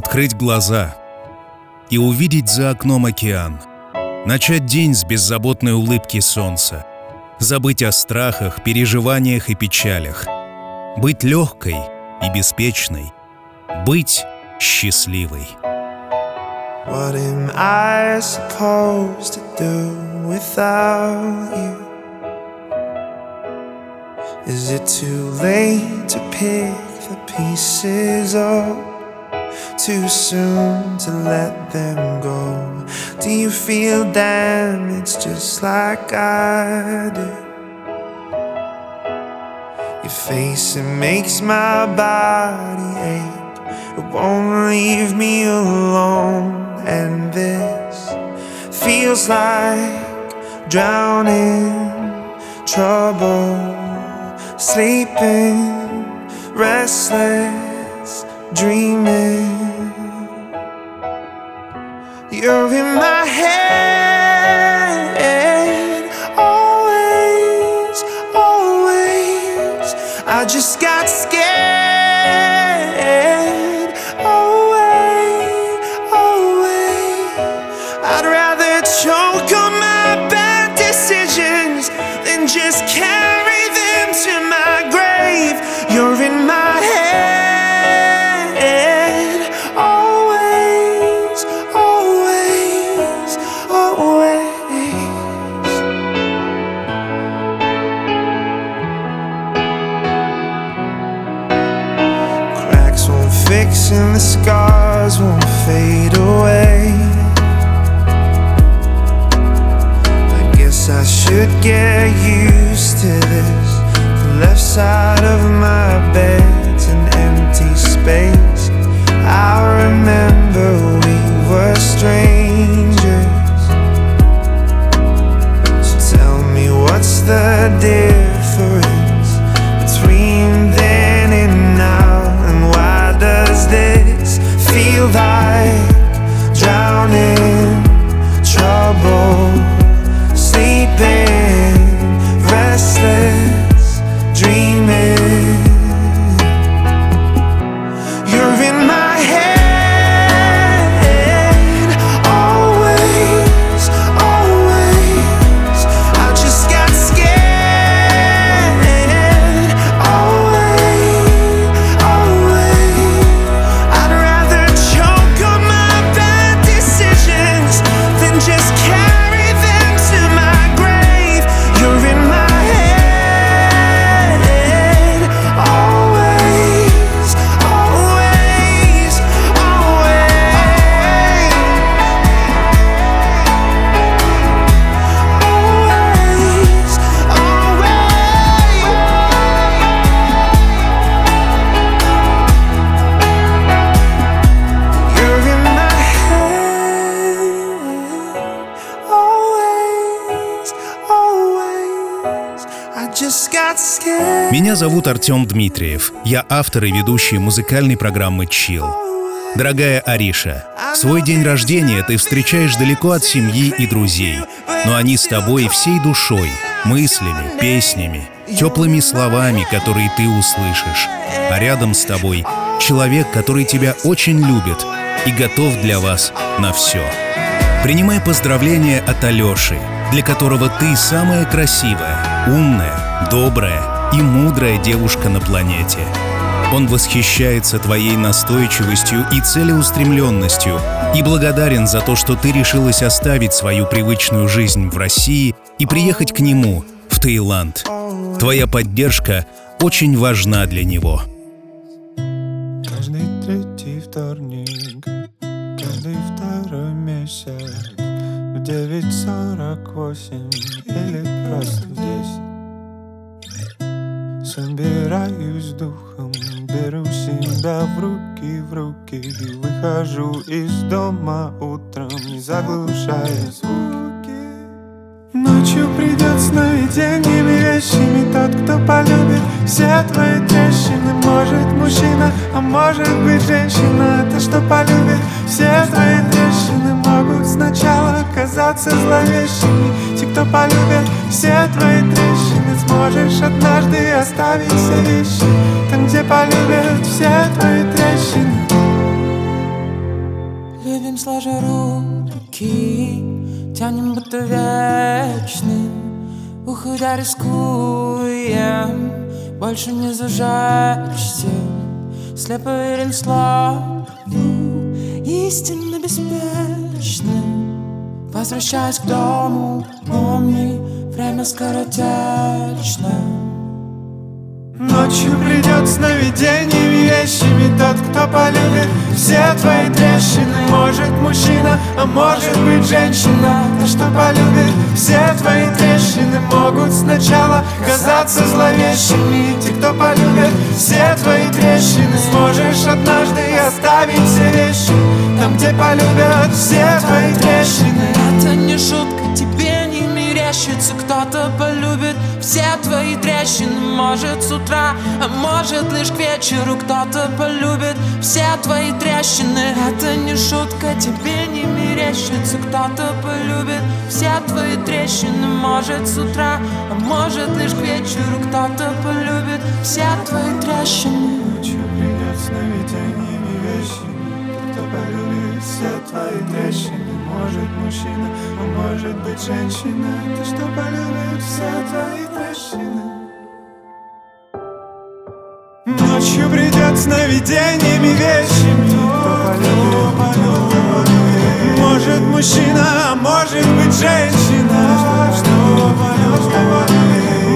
открыть глаза и увидеть за окном океан. Начать день с беззаботной улыбки солнца. Забыть о страхах, переживаниях и печалях. Быть легкой и беспечной. Быть счастливой. What am I supposed to do without you? Is it too late to pick the pieces up? Too soon to let them go? Do you feel damaged just like I do? Your face, it makes my body ache. It won't leave me alone. And this feels like drowning, trouble, sleeping, restless, dreaming. You're in my head, always, always. I just got scared. Cracks won't fix and the scars won't fade away. I guess I should get used to this. The left side of my bed's an empty space. I remember we were strangers. So tell me what's the difference feel like drowning? Trouble, sleeping, restless, dreaming. Меня зовут Артем Дмитриев. Я автор и ведущий музыкальной программы «Чил». Дорогая Ариша, свой день рождения ты встречаешь далеко от семьи и друзей, но они с тобой всей душой, мыслями, песнями, теплыми словами, которые ты услышишь. А рядом с тобой человек, который тебя очень любит и готов для вас на все. Принимай поздравления от Алеши, для которого ты самая красивая, умная, добрая и мудрая девушка на планете. Он восхищается твоей настойчивостью и целеустремленностью и благодарен за то, что ты решилась оставить свою привычную жизнь в России и приехать к нему, в Таиланд. Твоя поддержка очень важна для него. Каждый третий вторник, каждый второй месяц В девять сорок восемь или просто в десять Собираюсь духом, беру себя в руки, в руки И выхожу из дома утром, не заглушая звуки. Ночью придет с наведениями вещами Тот, кто полюбит. Все твои трещины Может мужчина, а может быть женщина Та, что полюбит? Все твои трещины Могут сначала казаться зловещими. Те, кто полюбит все твои трещины Сможешь однажды оставить все вещи Там, где полюбят все твои трещины. Стоим сложа руки Тянем будто вечным Уходя рискуем Больше не зажечься. Слепо верен слову Истинно беспечным Возвращаясь к дому Помни, время скоротечно. Ночью придет сновидениями вещами Тот, кто полюбит. Все твои трещины Может мужчина, а может быть женщина. Та, что полюбит. Все твои трещины Могут сначала казаться зловещими. Те, кто полюбит все твои трещины Сможешь однажды оставить все вещи. Там, где полюбят все твои трещины. Это не шутка, мерещится Кто-то полюбит все твои трещины. Может с утра, а может лишь к вечеру. Кто-то полюбит все твои трещины. Это не шутка, тебе не мерещится. Кто-то полюбит все твои трещины. Может с утра, а может лишь к вечеру. Кто-то полюбит все твои трещины. Ночью придет сновидениями Тот, кто полюбит все твои трещины Может мужчина, а может быть женщина. Ты что полюбит все твои трещины? Ночью придет сновидениями вещами. Кто полюбит Может мужчина, а может быть женщина. Что полюбит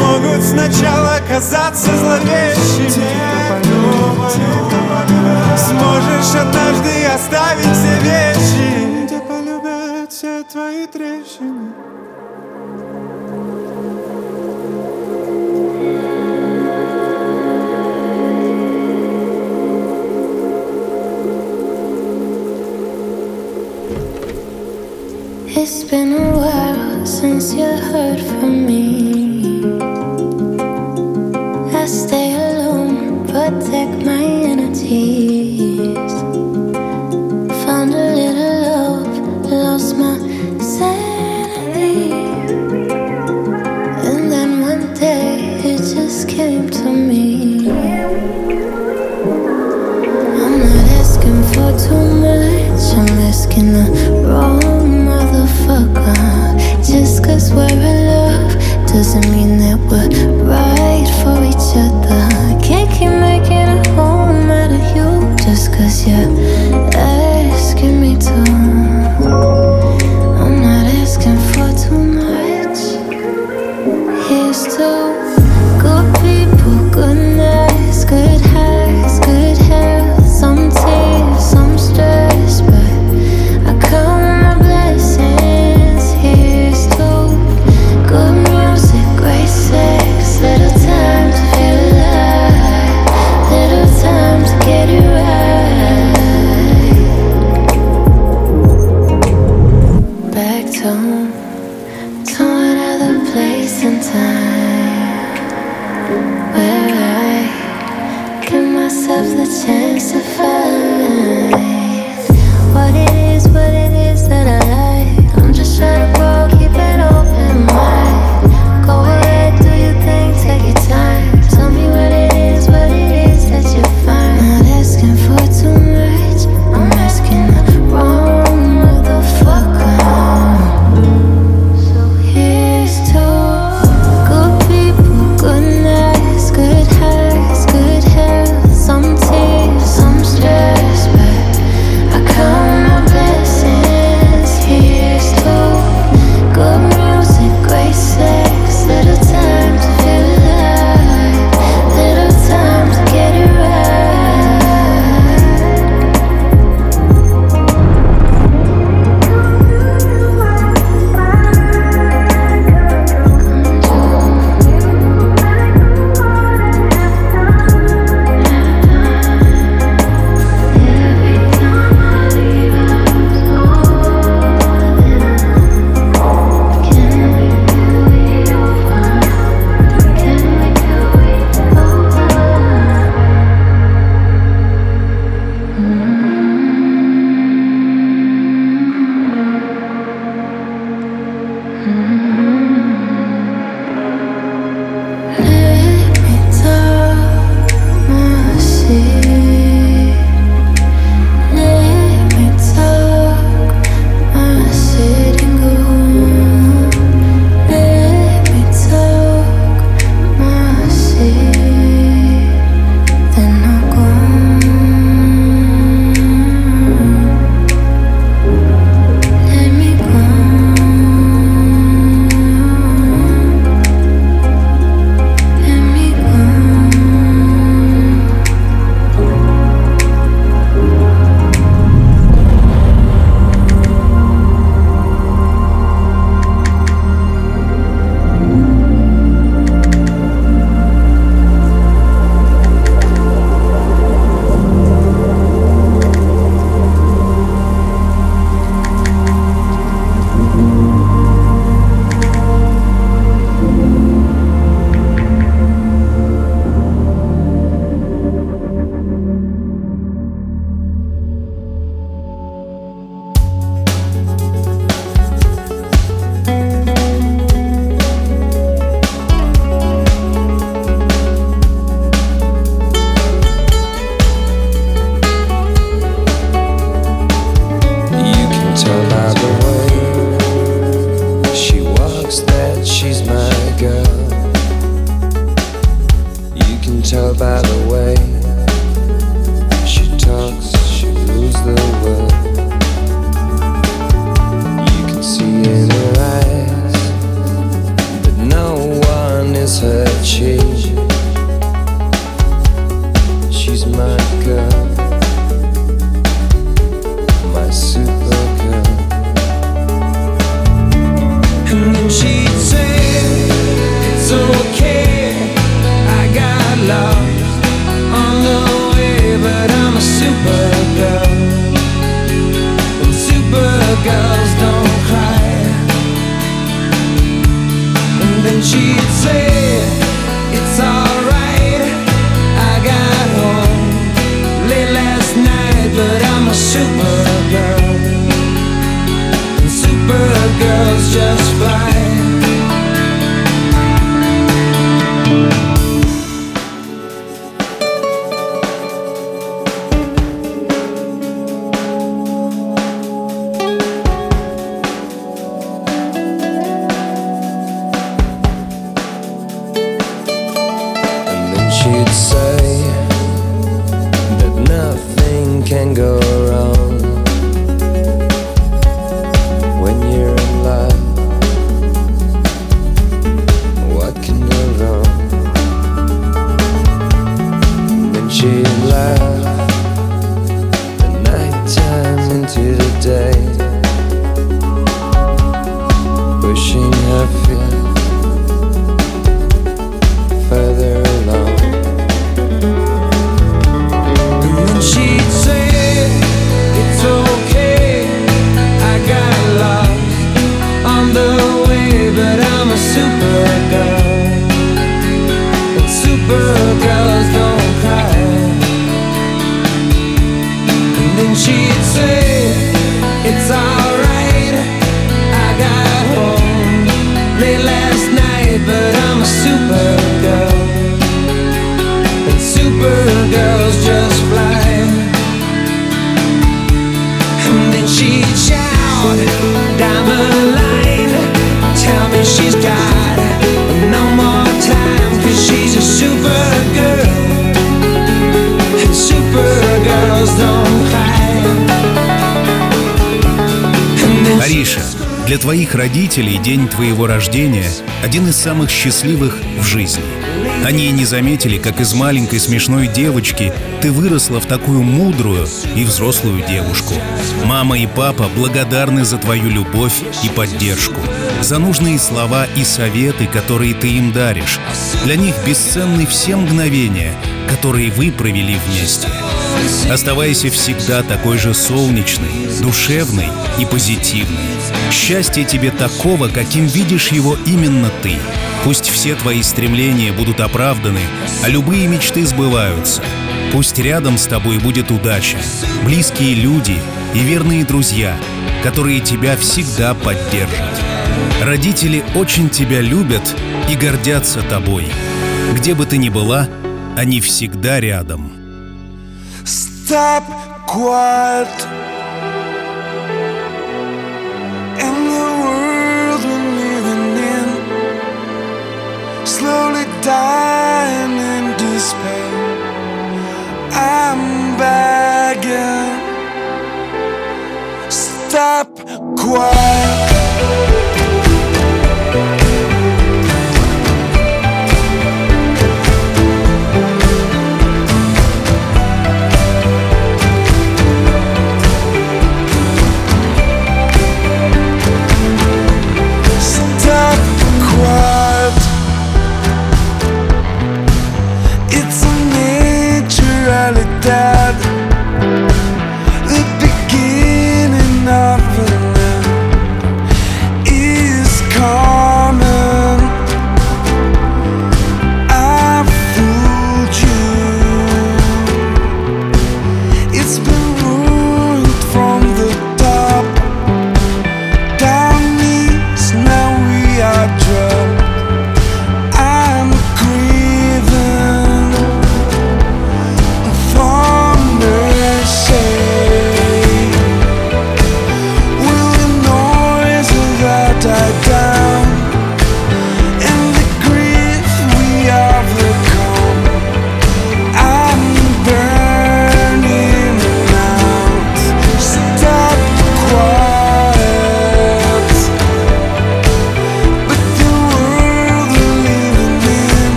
Могут сначала казаться зловещими. Сможешь однажды оставить все вещи твои трещины It's been a while since you heard from me. I stay alone, protect my energies. Can go wrong родителей день твоего рождения – один из самых счастливых в жизни. Они не заметили, как из маленькой смешной девочки ты выросла в такую мудрую и взрослую девушку. Мама и папа благодарны за твою любовь и поддержку, за нужные слова и советы, которые ты им даришь. Для них бесценны все мгновения, которые вы провели вместе. Оставайся всегда такой же солнечный, душевный и позитивный. Счастье тебе такого, каким видишь его именно ты. Пусть все твои стремления будут оправданы, а любые мечты сбываются. Пусть рядом с тобой будет удача, близкие люди и верные друзья, которые тебя всегда поддержат. Родители очень тебя любят и гордятся тобой. Где бы ты ни была, они всегда рядом. Stop quiet slowly dying in despair. I'm begging. Stop quiet.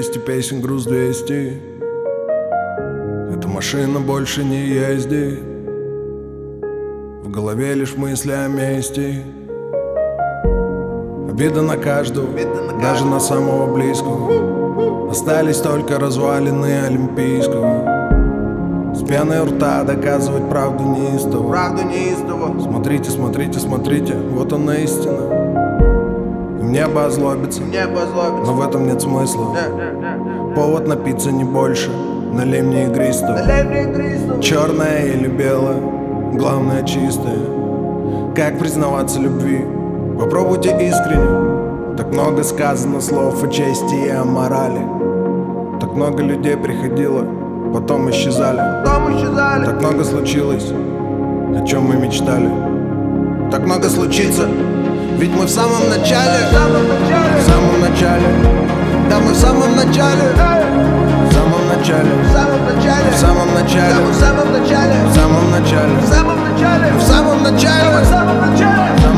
200, песен груз 200 Эта машина больше не ездит. В голове лишь мысли о мести. Обида на каждого, даже на самого близкого. Остались только развалины Олимпийского. С пеной рта доказывать правду неистово Правду неистово Смотрите, смотрите, смотрите, вот она истина. Мне бы озлобиться, мне но в этом нет смысла. Да, да. Повод напиться не больше. Налей мне игристого Черное или белое? Главное чистое. Как признаваться любви? Попробуйте искренне. Так много сказано слов о чести и о морали. Так много людей приходило Потом исчезали, потом исчезали. Так много случилось о чем мы мечтали. Так много случится, ведь мы в самом начале, в самом начале. В самом начале. Да мы В самом начале. В самом начале. В самом начале. В самом начале. В самом начале. В самом начале. В самом начале.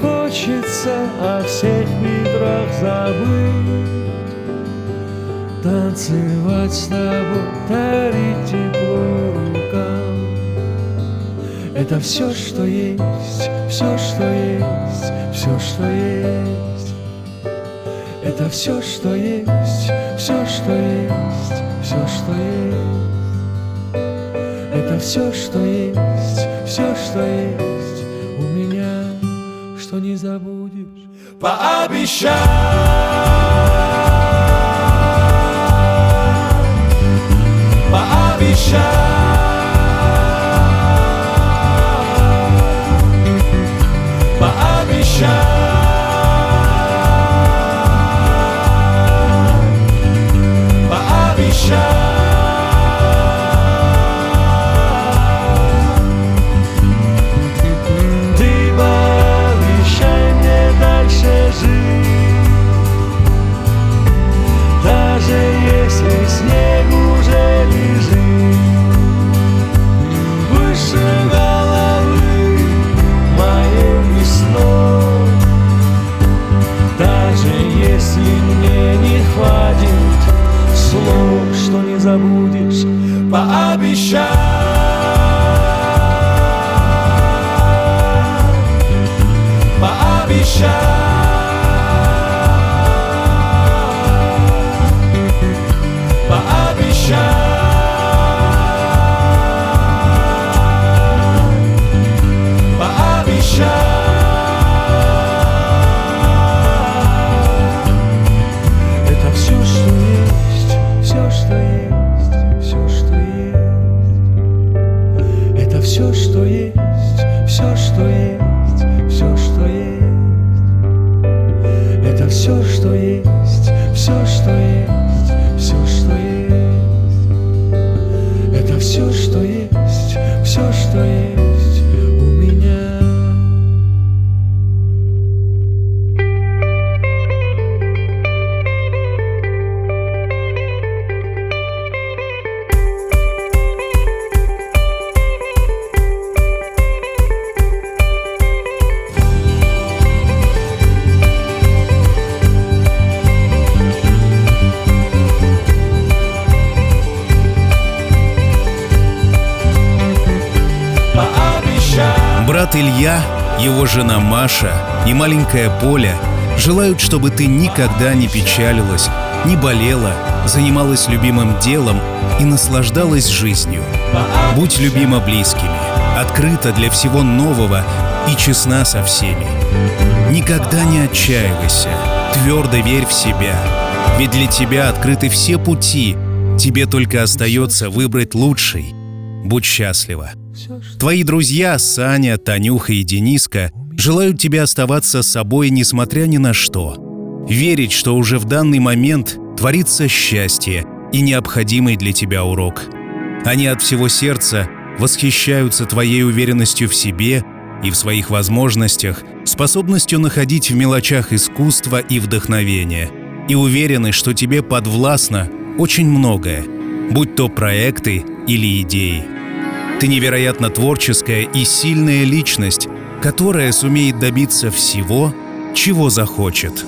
Хочется о всех ветрах забыть. Танцевать с тобой, дарить тепло рукам. Это все, что есть, все, что есть, все, что есть. Это все, что есть, все, что есть все, что есть. Это все, что есть, все, что есть что не забудешь. Пообещай. Пообещай. Жена Маша и маленькая Поля желают, чтобы ты никогда не печалилась, не болела, занималась любимым делом и наслаждалась жизнью. Будь любима близкими, открыта для всего нового и честна со всеми. Никогда не отчаивайся, твердо верь в себя, ведь для тебя открыты все пути, тебе только остается выбрать лучший. Будь счастлива. Твои друзья Саня, Танюха и Дениска желают тебе оставаться собой, несмотря ни на что. Верить, что уже в данный момент творится счастье и необходимый для тебя урок. Они от всего сердца восхищаются твоей уверенностью в себе и в своих возможностях, способностью находить в мелочах искусство и вдохновение, и уверены, что тебе подвластно очень многое, будь то проекты или идеи. Ты невероятно творческая и сильная личность, которая сумеет добиться всего, чего захочет.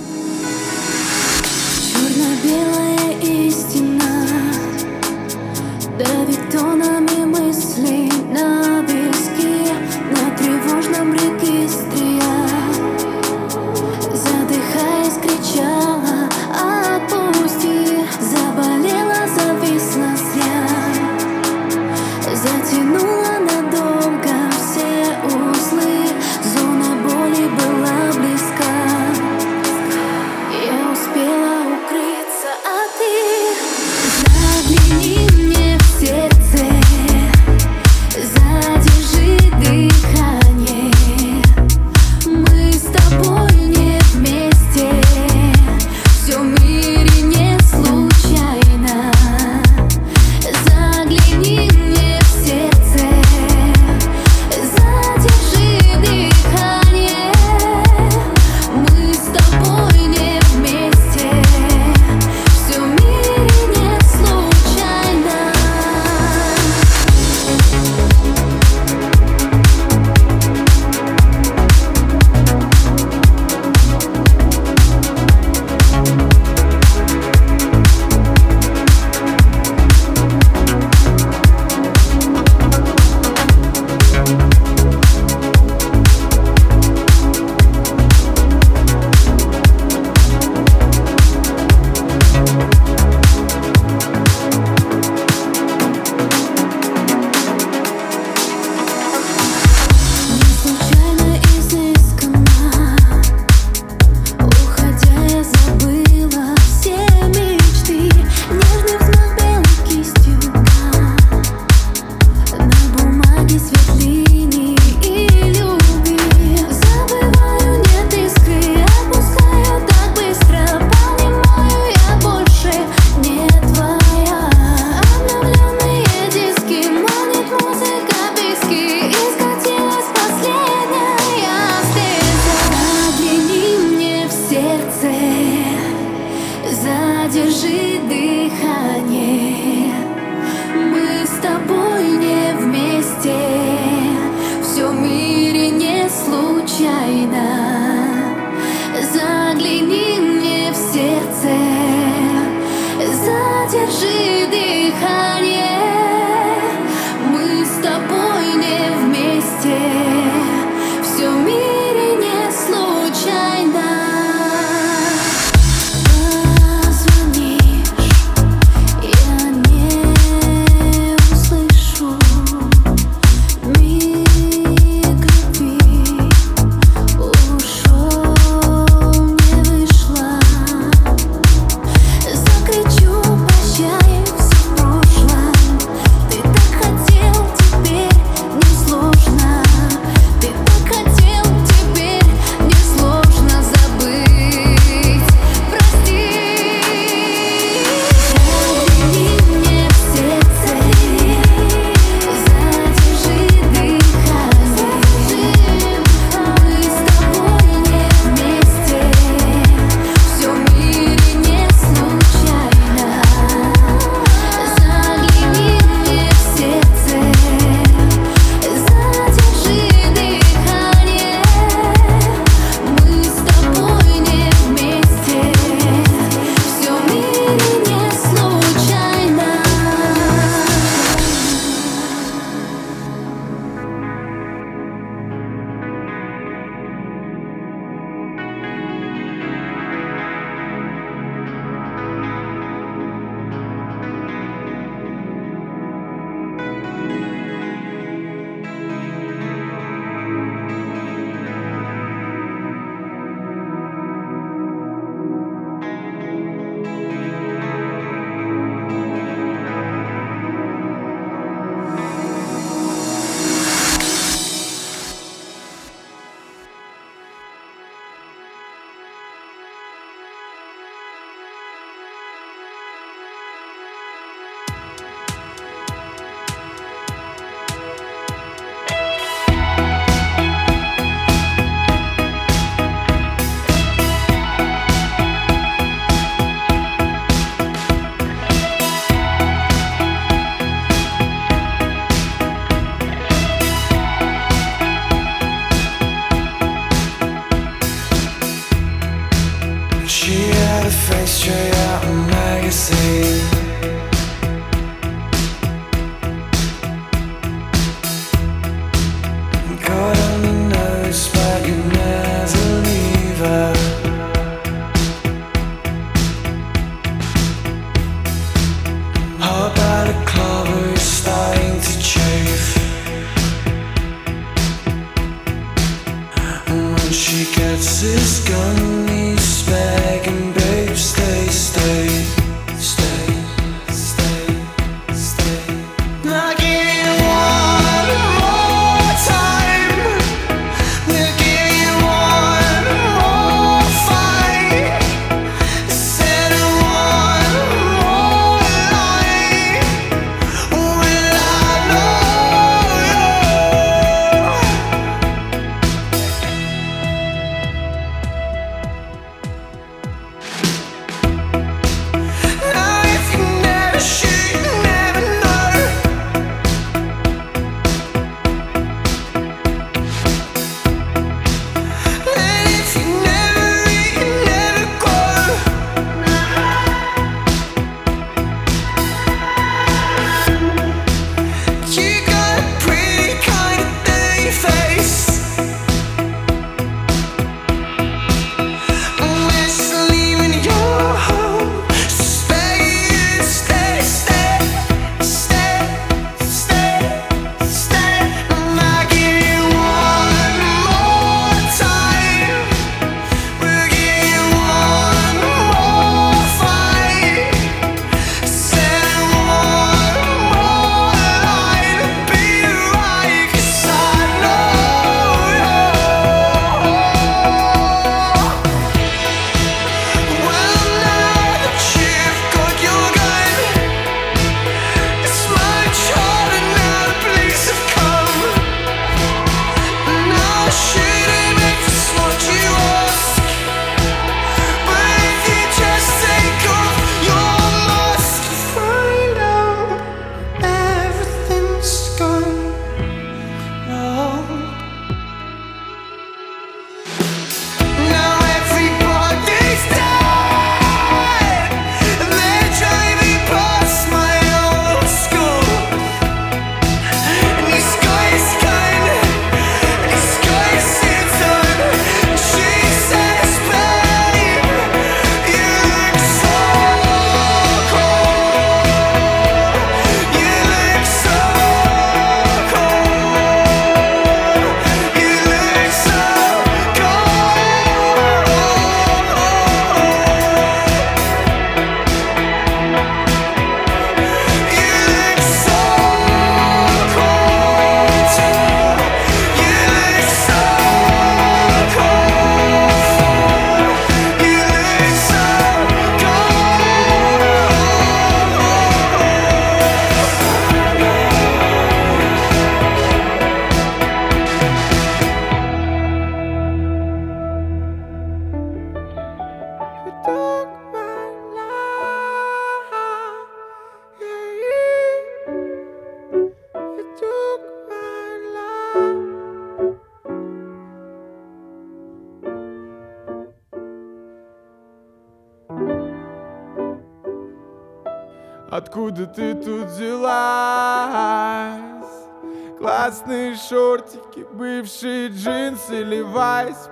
she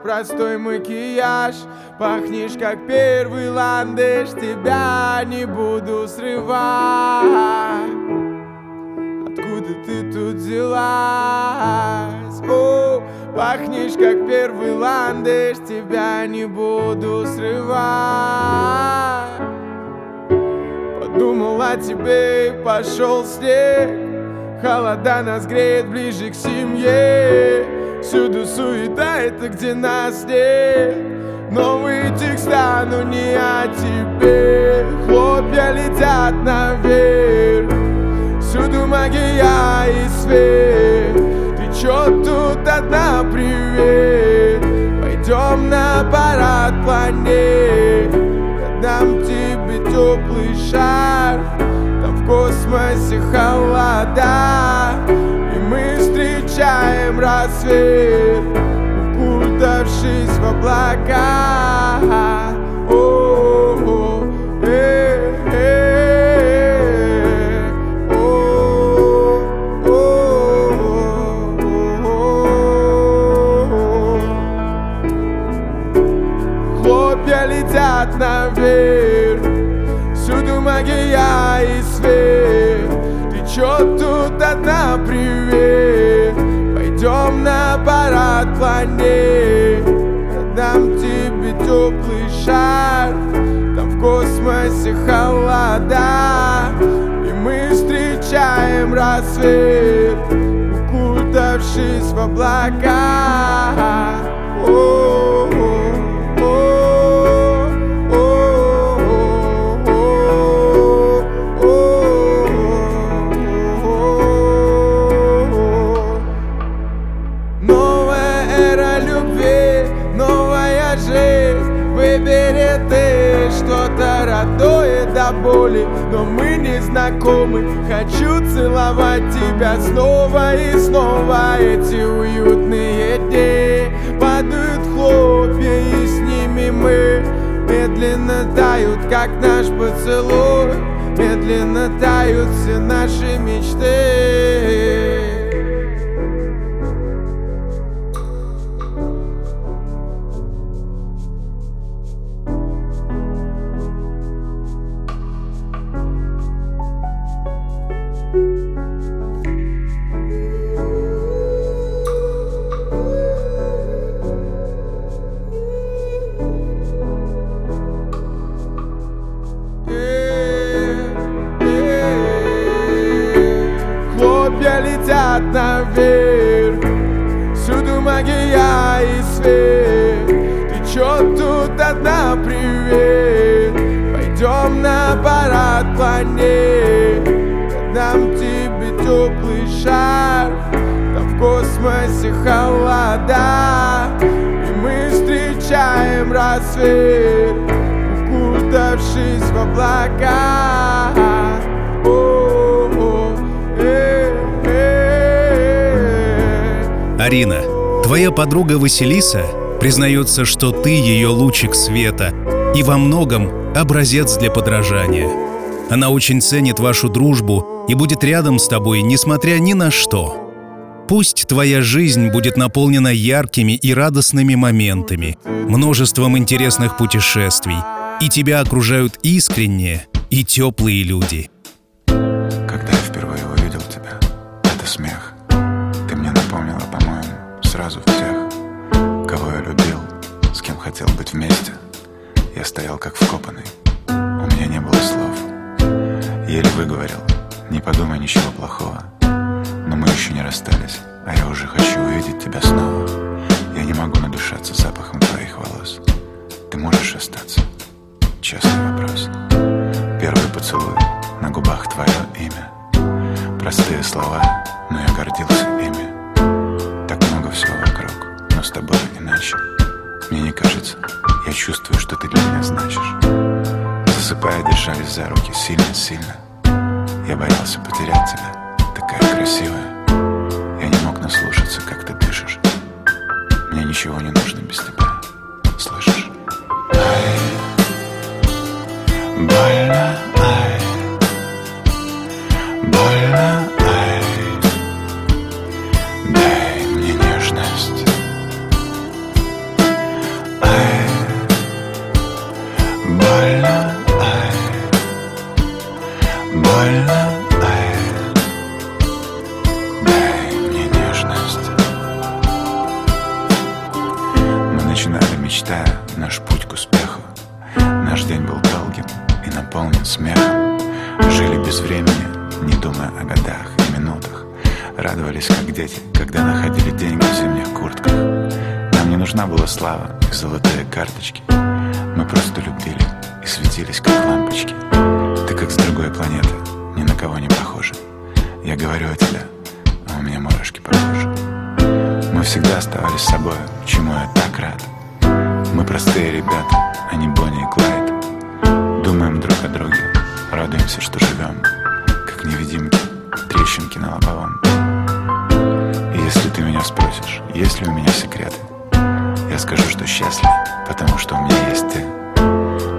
простой макияж. Пахнешь, как первый ландыш Тебя не буду срывать. Откуда ты тут взялась? О, пахнешь, как первый ландыш Тебя не буду срывать. Подумал о тебе и пошел снег. Холода нас греет ближе к семье. Всюду суета, это где нас нет. Новый текста, но не а о тебе Хлопья летят наверх. Всюду магия и свет. Ты чё тут одна, привет. Пойдем на парад планет. Я дам тебе теплый шар. Там в космосе холода. И мы с встречаем рассвет, впутавшись в облака. Хлопья летят наверх, всюду магия и свет. Ты чё тут одна при Парад планет Дам тебе теплый шар. Там в космосе холода. И мы встречаем рассвет Укутавшись в облака. Новая родное до боли Но мы не знакомы. Хочу целовать тебя снова и снова. Эти уютные дни Падают хлопья и с ними мы Медленно тают, как наш поцелуй. Медленно тают все наши мечты холода И мы встречаем рассвет Укутавшись в облака О-о, э, э. Арина, твоя подруга Василиса признается, что ты ее лучик света и во многом образец для подражания. Она очень ценит вашу дружбу и будет рядом с тобой, несмотря ни на что. Пусть твоя жизнь будет наполнена яркими и радостными моментами, множеством интересных путешествий, и тебя окружают искренние и теплые люди. Когда я впервые увидел тебя, это смех. Ты мне напомнила, по-моему, сразу всех, кого я любил, с кем хотел быть вместе. Я стоял как вкопанный, у меня не было слов. Еле выговорил, не подумай ничего плохого. Но мы еще не расстались, а я уже хочу увидеть тебя снова. Я не могу надышаться запахом твоих волос. Ты можешь остаться? Честный вопрос. Первый поцелуй, на губах твое имя. Простые слова, но я гордился ими. Так много всего вокруг, но с тобой иначе. Мне не кажется, я чувствую, что ты для меня значишь. Засыпая, держались за руки сильно-сильно. Я боялся потерять тебя, красивая. Я не мог наслушаться, как ты дышишь. Мне ничего не нужно без тебя, кого не похожа. Я говорю о тебе, а у меня мурашки по коже. Мы всегда оставались собой, чему я так рад. Мы простые ребята, а не Бонни и Клайд. Думаем друг о друге, радуемся, что живем, как невидимки, трещинки на лобовом. И если ты меня спросишь, есть ли у меня секреты, я скажу, что счастлив, потому что у меня есть ты.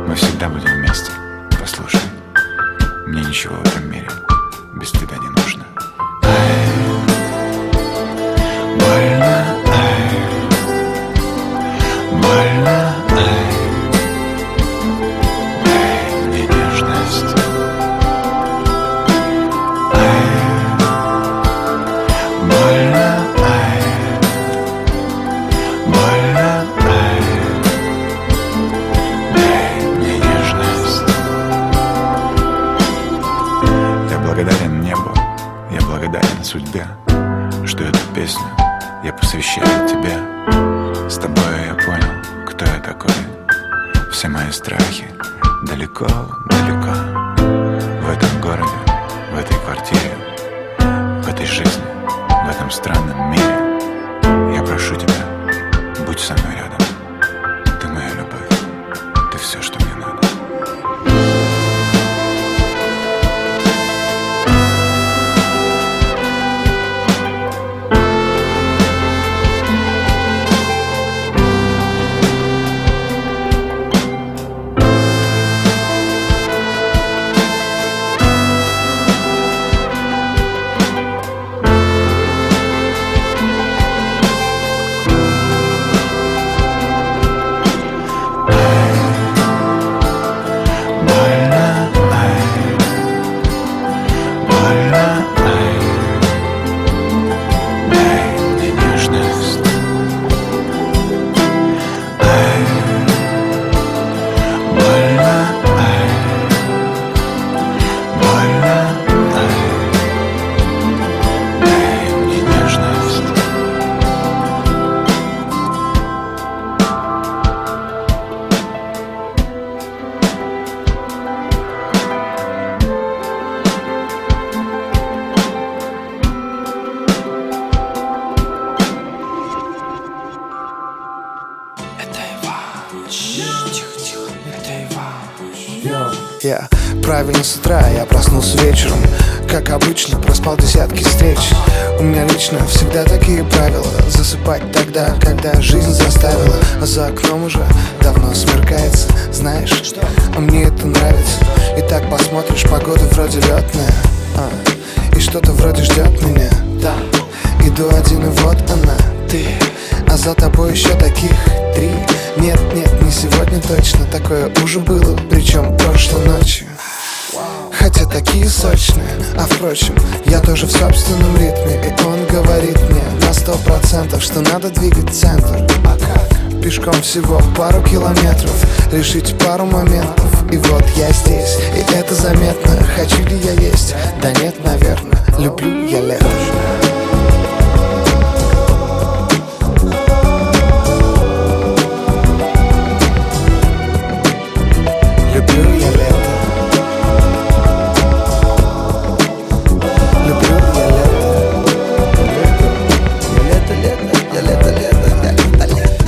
Мы всегда будем вместе. Послушай, мне ничего в этом мире без тебя не нужно. Посвящаю тебе. С тобой я понял, кто я такой. Все мои страхи далеко,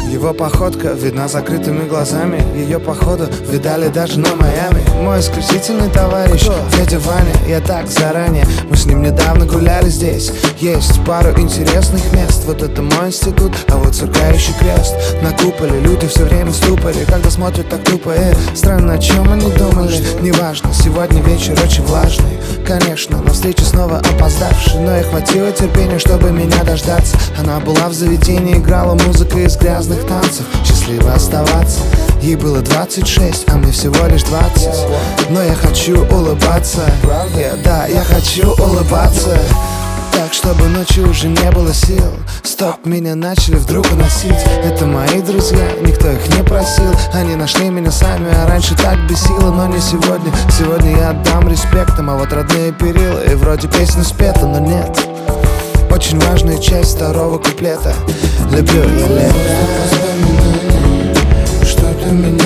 Его походка видна закрытыми глазами. Ее походу видали даже на Майами Мой исключительный товарищ. Дядя Ваня, я так заранее. Мы с ним недавно гуляли здесь. Есть пару интересных мест. Вот это мой институт, а вот сверкающий крест. На куполе люди все время в Когда смотрят так тупо, э, странно, о чем они думали? Неважно, сегодня вечер очень влажный. Конечно, на встречу снова опоздавший. Но и хватило терпения, чтобы меня дождаться. Она была в заведении, играла музыка из грязных танцев. Счастливо оставаться. Ей было 26, а мне всего лишь 20 Но я хочу улыбаться. Я- Да, я хочу улыбаться. Так, чтобы ночью уже не было сил. Стоп, меня начали вдруг уносить. Это мои друзья, никто их не просил. Они нашли меня сами, а раньше так бесило Но не сегодня, сегодня я отдам респектом А вот родные перила, и вроде песня спета, но нет. Очень важная часть второго куплета. Люблю я лето. Что-то меня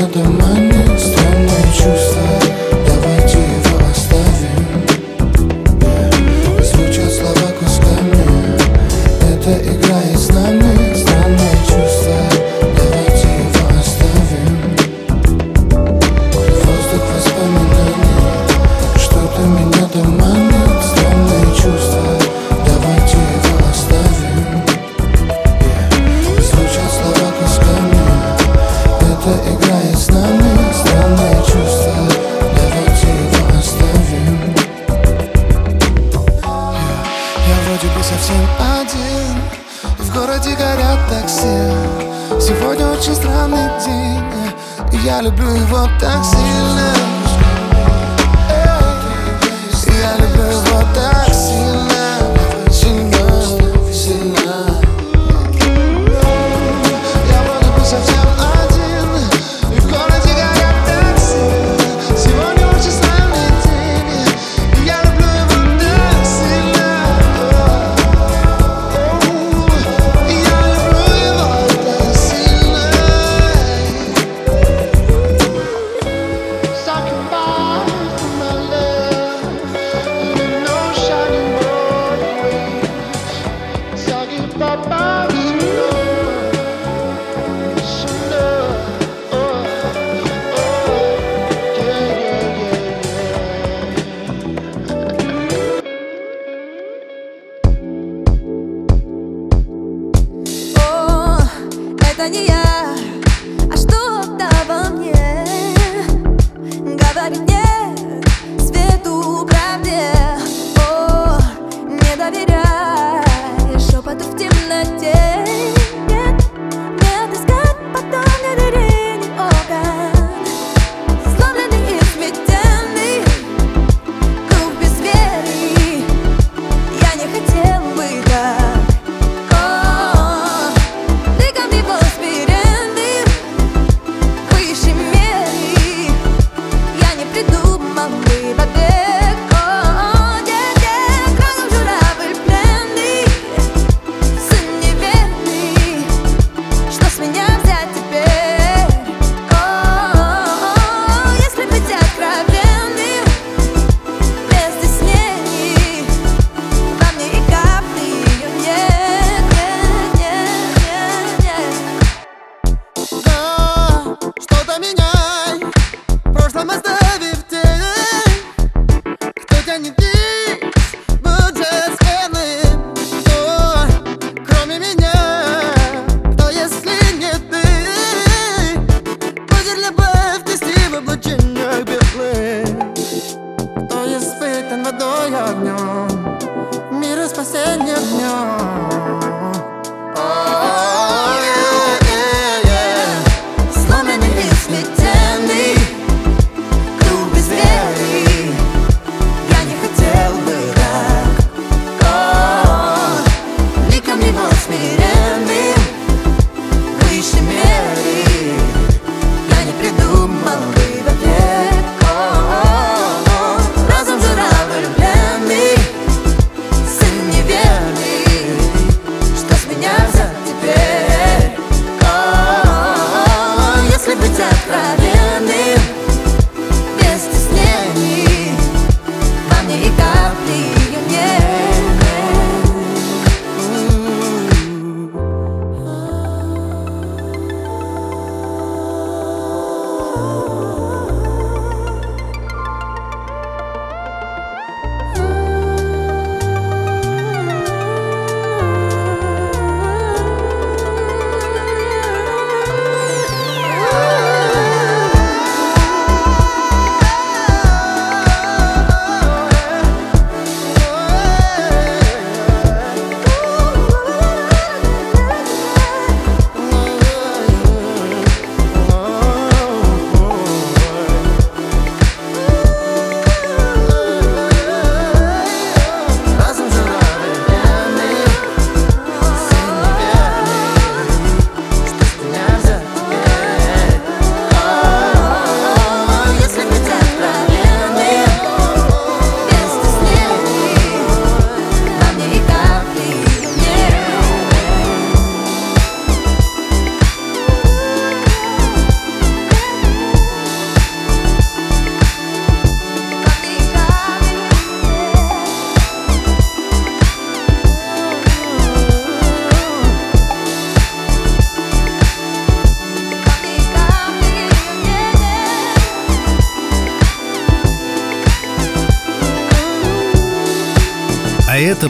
вроде бы совсем один. И в городе горят такси. Сегодня очень странный день. И я люблю его так сильно. Я люблю его так Сильно,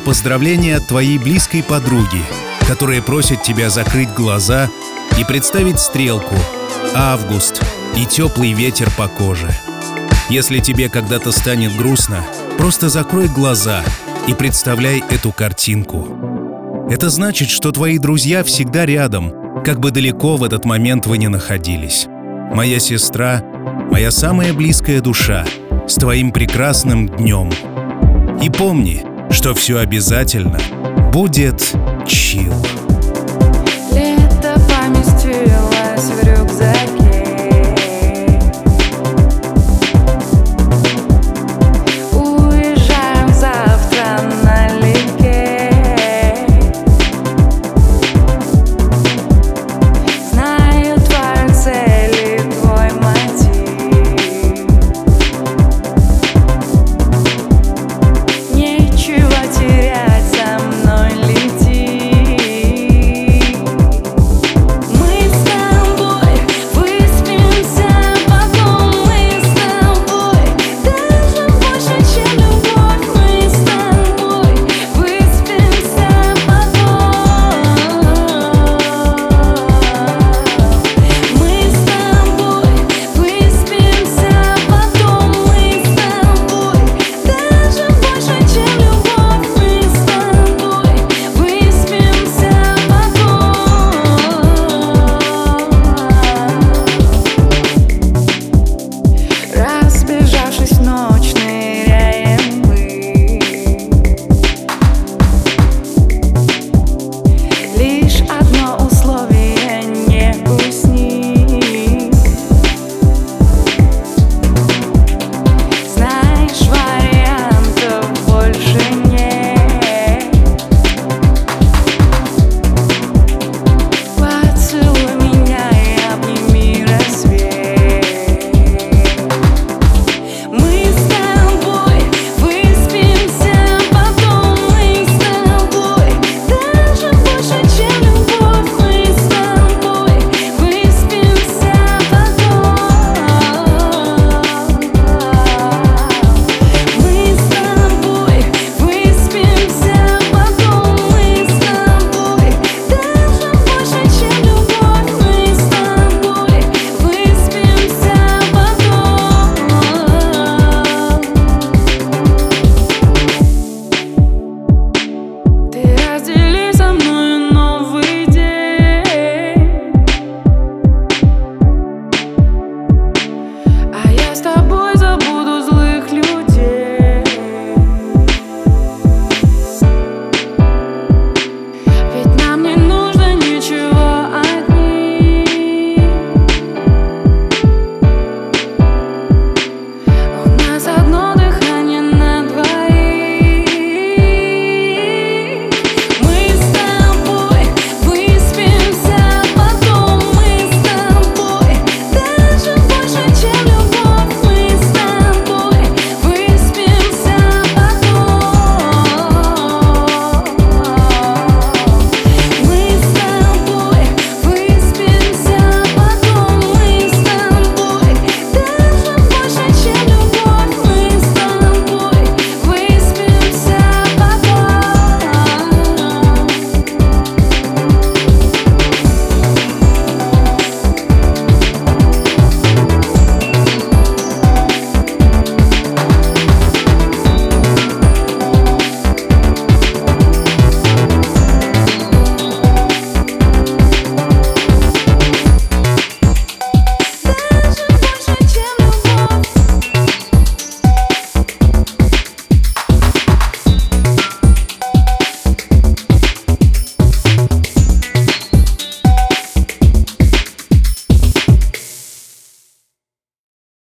поздравление от твоей близкой подруги, которая просит тебя закрыть глаза и представить стрелку, август и теплый ветер по коже. Если тебе когда-то станет грустно, просто закрой глаза и представляй эту картинку. Это значит, что твои друзья всегда рядом, как бы далеко в этот момент вы ни находились. Моя сестра, моя самая близкая душа, с твоим прекрасным днем. И помни, что все обязательно будет чил.